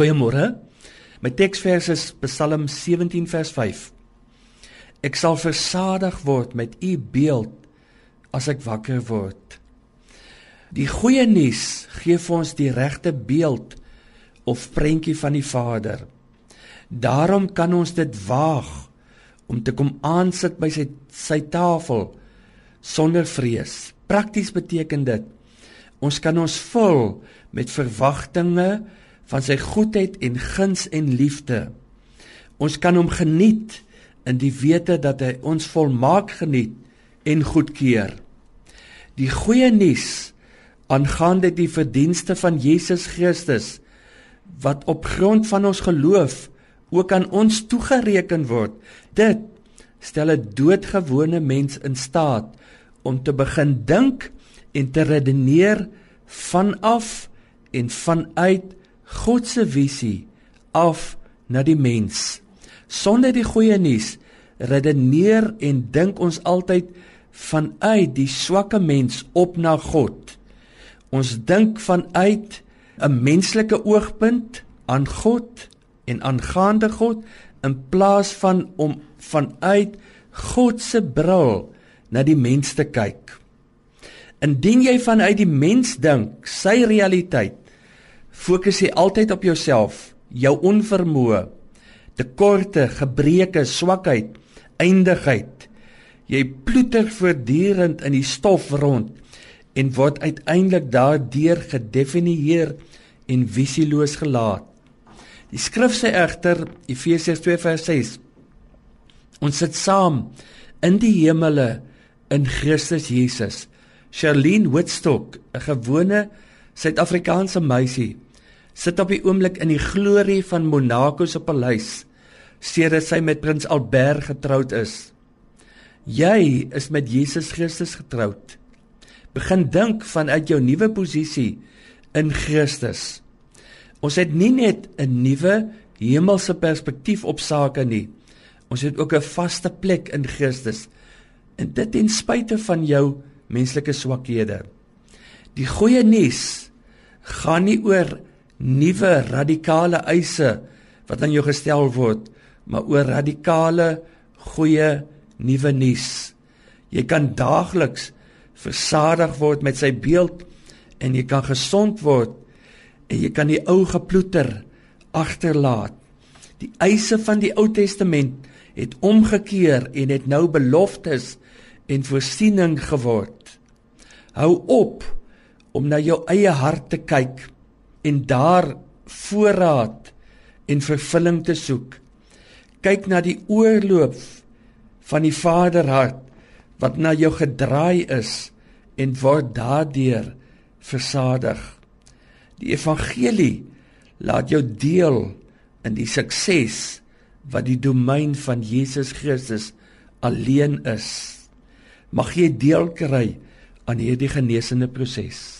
Goeiemôre. My teksvers is Psalm 17 vers 5. Ek sal versadig word met u beeld as ek wakker word. Die goeie nuus gee vir ons die regte beeld of prentjie van die Vader. Daarom kan ons dit waag om te kom aansit by sy sy tafel sonder vrees. Prakties beteken dit ons kan ons vul met verwagtinge van sy goedheid en guns en liefde. Ons kan hom geniet in die wete dat hy ons volmaak geniet en goedkeur. Die goeie nuus aangaande die verdienste van Jesus Christus wat op grond van ons geloof ook aan ons toegereken word. Dit stel 'n doodgewone mens in staat om te begin dink en te redeneer vanaf en vanuit God se visie af na die mens. Sonder die goeie nuus redeneer en dink ons altyd vanuit die swakke mens op na God. Ons dink vanuit 'n menslike oogpunt aan God en aangaande God in plaas van om vanuit God se bril na die mens te kyk. Indien jy vanuit die mens dink, sy realiteit, Fokus jy altyd op jouself, jou onvermoë, tekorte, gebreke, swakheid, eindigheid. Jy ploeter voortdurend in die stof rond en word uiteindelik daardeur gedefinieer en visieloos gelaat. Die skrif sê egter Efesiërs 2:6 Ons sit saam in die hemele in Christus Jesus. Charlene Woodstock, 'n gewone Suid-Afrikaanse meisie, sit op die oomblik in die glorie van Monaco se paleis sedert sy met prins Albert getroud is. Jy is met Jesus Christus getroud. Begin dink vanuit jou nuwe posisie in Christus. Ons het nie net 'n nuwe hemelse perspektief op sake nie. Ons het ook 'n vaste plek in Christus. En dit ten spyte van jou menslike swakhede. Die goeie nuus gaan nie oor nuwe radikale eise wat aan jou gestel word, maar oor radikale goeie nuwe nuus. Jy kan daagliks versadig word met sy beeld en jy kan gesond word en jy kan die ou geploeter agterlaat. Die eise van die Ou Testament het omgekeer en het nou beloftes en voorsiening geword. Hou op om na jou eie hart te kyk en daar voorraad en vervulling te soek. Kyk na die oorloop van die Vaderhart wat na jou gedraai is en word daardeur versadig. Die evangelie laat jou deel in die sukses wat die domein van Jesus Christus alleen is. Mag jy deel kry aan hierdie genesende proses.